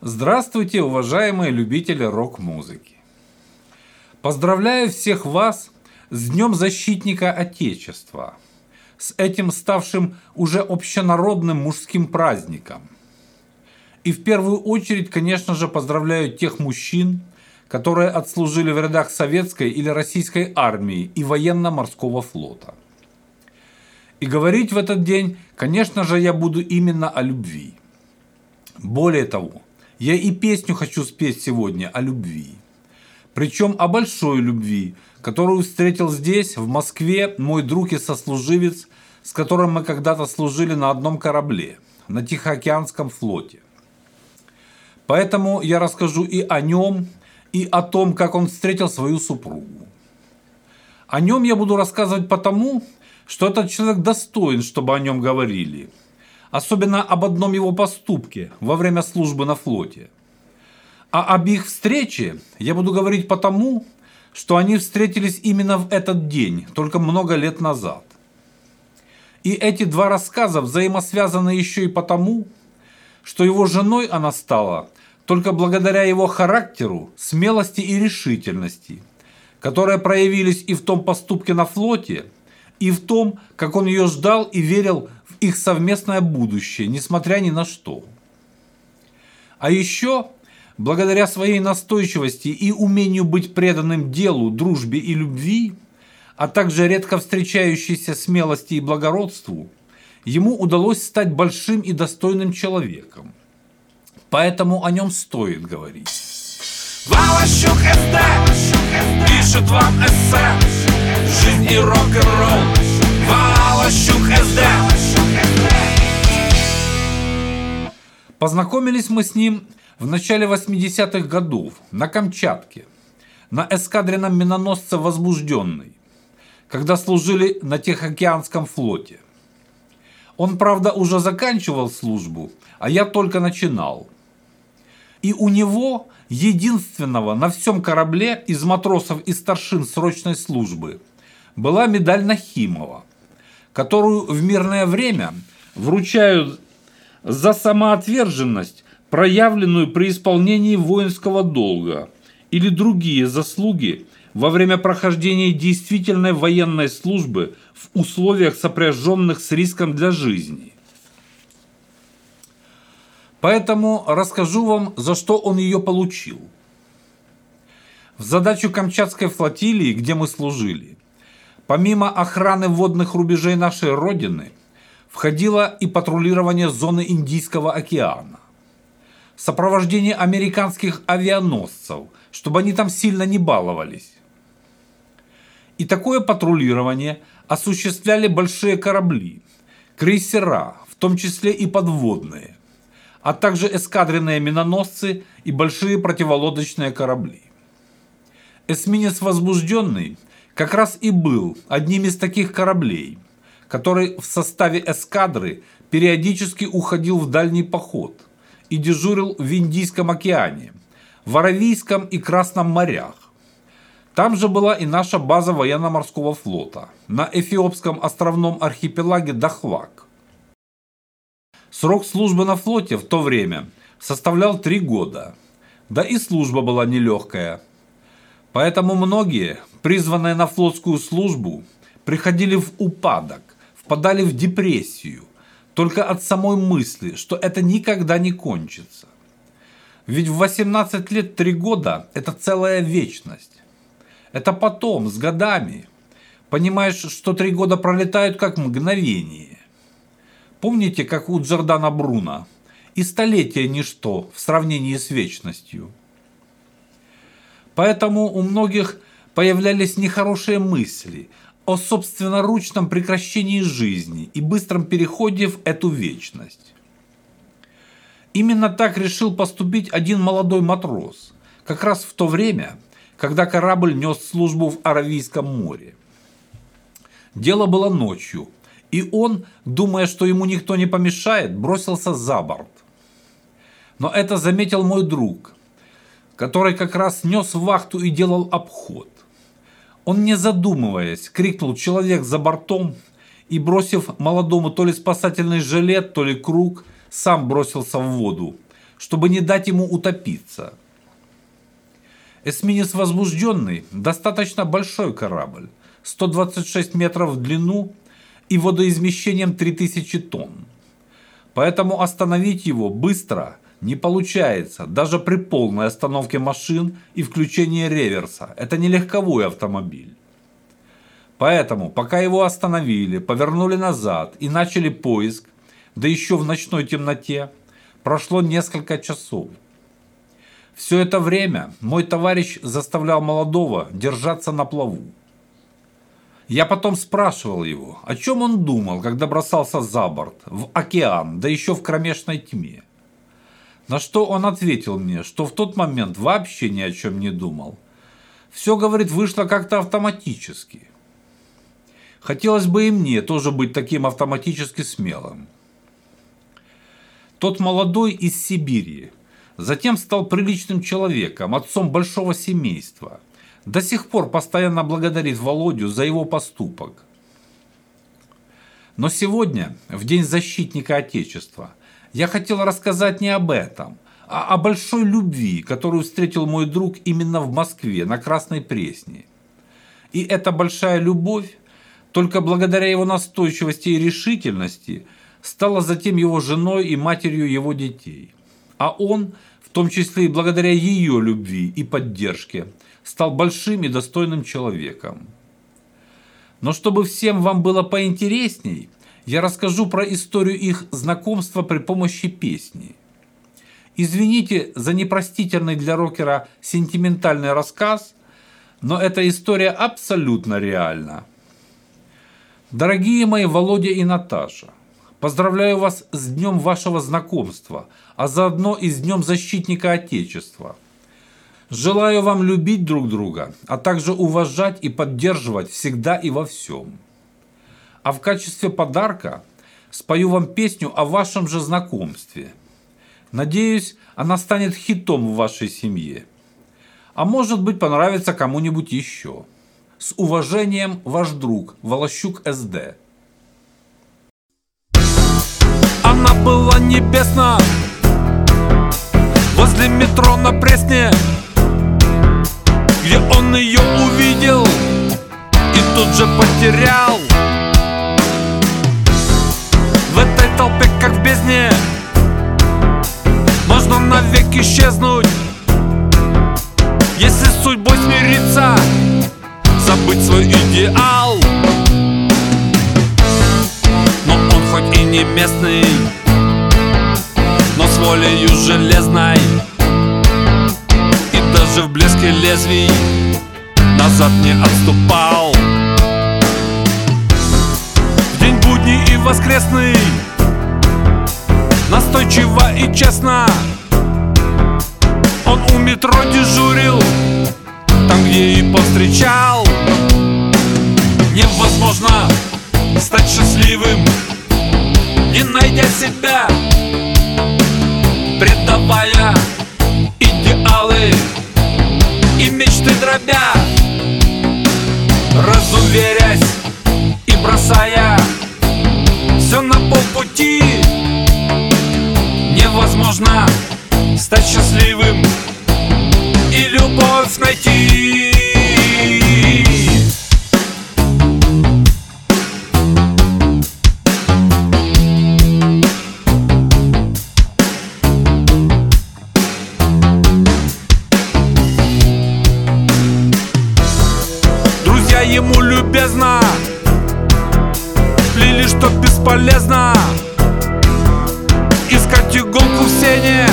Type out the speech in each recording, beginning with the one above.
Здравствуйте, уважаемые любители рок-музыки! Поздравляю всех вас с Днем Защитника Отечества, с этим ставшим уже общенародным мужским праздником. И в первую очередь, конечно же, поздравляю тех мужчин, которые отслужили в рядах советской или российской армии и военно-морского флота. И говорить в этот день, конечно же, я буду именно о любви. Более того, я и песню хочу спеть сегодня о любви. Причем о большой любви, которую встретил здесь, в Москве, мой друг и сослуживец, с которым мы когда-то служили на одном корабле, на Тихоокеанском флоте. Поэтому я расскажу и о нем, и о том, как он встретил свою супругу. О нем я буду рассказывать потому, что этот человек достоин, чтобы о нем говорили – особенно об одном его поступке во время службы на флоте. А об их встрече я буду говорить потому, что они встретились именно в этот день, только много лет назад. И эти два рассказа взаимосвязаны еще и потому, что его женой она стала только благодаря его характеру, смелости и решительности, которые проявились и в том поступке на флоте, и в том, как он ее ждал и верил их совместное будущее, несмотря ни на что. А еще, благодаря своей настойчивости и умению быть преданным делу, дружбе и любви, а также редко встречающейся смелости и благородству, ему удалось стать большим и достойным человеком. Поэтому о нем стоит говорить. Валащук СД пишет вам эссе Жизнь и рок-н-ролл Валащук СД Познакомились мы с ним в начале 80-х годов на Камчатке, на эскадренном миноносце «Возбужденный», когда служили на Тихоокеанском флоте. Он, правда, уже заканчивал службу, а я только начинал. И у него, единственного на всем корабле из матросов и старшин срочной службы, была медаль Нахимова, которую в мирное время вручают за самоотверженность, проявленную при исполнении воинского долга или другие заслуги во время прохождения действительной военной службы в условиях, сопряженных с риском для жизни. Поэтому расскажу вам, за что он ее получил. В задачу Камчатской флотилии, где мы служили, помимо охраны водных рубежей нашей Родины – входило и патрулирование зоны Индийского океана, сопровождение американских авианосцев, чтобы они там сильно не баловались. И такое патрулирование осуществляли большие корабли, крейсера, в том числе и подводные, а также эскадренные миноносцы и большие противолодочные корабли. Эсминец «Возбужденный» как раз и был одним из таких кораблей – который в составе эскадры периодически уходил в дальний поход и дежурил в Индийском океане, в Аравийском и Красном морях. Там же была и наша база военно-морского флота на эфиопском островном архипелаге Дахвак. Срок службы на флоте в то время составлял три года, да и служба была нелегкая. Поэтому многие, призванные на флотскую службу, приходили в упадок, впадали в депрессию только от самой мысли, что это никогда не кончится. Ведь в 18 лет 3 года – это целая вечность. Это потом, с годами. Понимаешь, что 3 года пролетают как мгновение. Помните, как у Джордана Бруна? И столетие ничто в сравнении с вечностью. Поэтому у многих появлялись нехорошие мысли – о собственноручном прекращении жизни и быстром переходе в эту вечность. Именно так решил поступить один молодой матрос, как раз в то время, когда корабль нес службу в Аравийском море. Дело было ночью, и он, думая, что ему никто не помешает, бросился за борт. Но это заметил мой друг, который как раз нес вахту и делал обход. Он, не задумываясь, крикнул «Человек за бортом!» и, бросив молодому то ли спасательный жилет, то ли круг, сам бросился в воду, чтобы не дать ему утопиться. Эсминец «Возбужденный» – достаточно большой корабль, 126 метров в длину и водоизмещением 3000 тонн. Поэтому остановить его быстро не получается, даже при полной остановке машин и включении реверса. Это не легковой автомобиль. Поэтому, пока его остановили, повернули назад и начали поиск, да еще в ночной темноте, прошло несколько часов. Все это время мой товарищ заставлял молодого держаться на плаву. Я потом спрашивал его, о чем он думал, когда бросался за борт, в океан, да еще в кромешной тьме. На что он ответил мне, что в тот момент вообще ни о чем не думал. Все, говорит, вышло как-то автоматически. Хотелось бы и мне тоже быть таким автоматически смелым. Тот молодой из Сибири. Затем стал приличным человеком, отцом большого семейства. До сих пор постоянно благодарит Володю за его поступок. Но сегодня, в День защитника Отечества, я хотел рассказать не об этом, а о большой любви, которую встретил мой друг именно в Москве, на Красной Пресне. И эта большая любовь только благодаря его настойчивости и решительности стала затем его женой и матерью его детей. А он, в том числе и благодаря ее любви и поддержке, стал большим и достойным человеком. Но чтобы всем вам было поинтересней, я расскажу про историю их знакомства при помощи песни. Извините за непростительный для рокера сентиментальный рассказ, но эта история абсолютно реальна. Дорогие мои Володя и Наташа, поздравляю вас с днем вашего знакомства, а заодно и с днем защитника Отечества. Желаю вам любить друг друга, а также уважать и поддерживать всегда и во всем. А в качестве подарка спою вам песню о вашем же знакомстве. Надеюсь, она станет хитом в вашей семье. А может быть понравится кому-нибудь еще. С уважением, ваш друг Волощук СД. Она была небесна Возле метро на Пресне Где он ее увидел И тут же потерял исчезнуть. Если с судьбой смириться забыть свой идеал. Но он хоть и не местный Но с волею железной И даже в блеске лезвий Назад не отступал. В день будний и воскресный Настойчиво и честно метро дежурил там, где и повстречал. Невозможно стать счастливым Не найдя себя. Предавая идеалы И мечты дробя Разуверясь и бросая Все на полпути. Невозможно стать счастливым и любовь найти. Друзья ему любезно Плели, что бесполезно. Искать иголку в сене.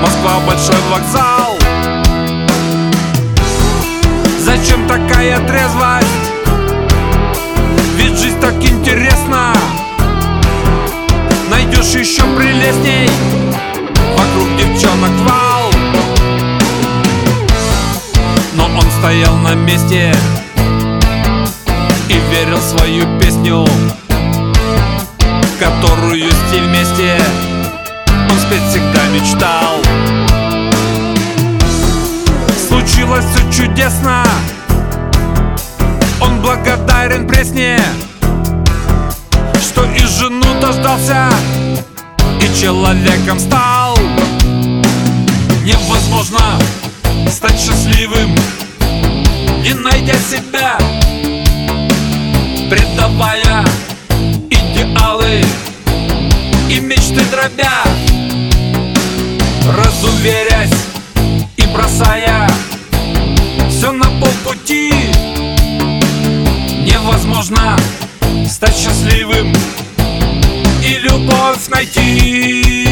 Москва большой вокзал Зачем такая трезвость? Ведь жизнь так интересна. Найдешь еще прелестней. Вокруг девчонок вал. Но он стоял на месте И верил в свою песню Которую с вместе. Он спеть всегда мечтал Оказалось все чудесно. Он благодарен пресне Что и жену дождался И человеком стал. Невозможно стать счастливым Не найдя себя Предавая идеалы И мечты дробя Разуверясь и бросая уйти Невозможно стать счастливым И любовь найти.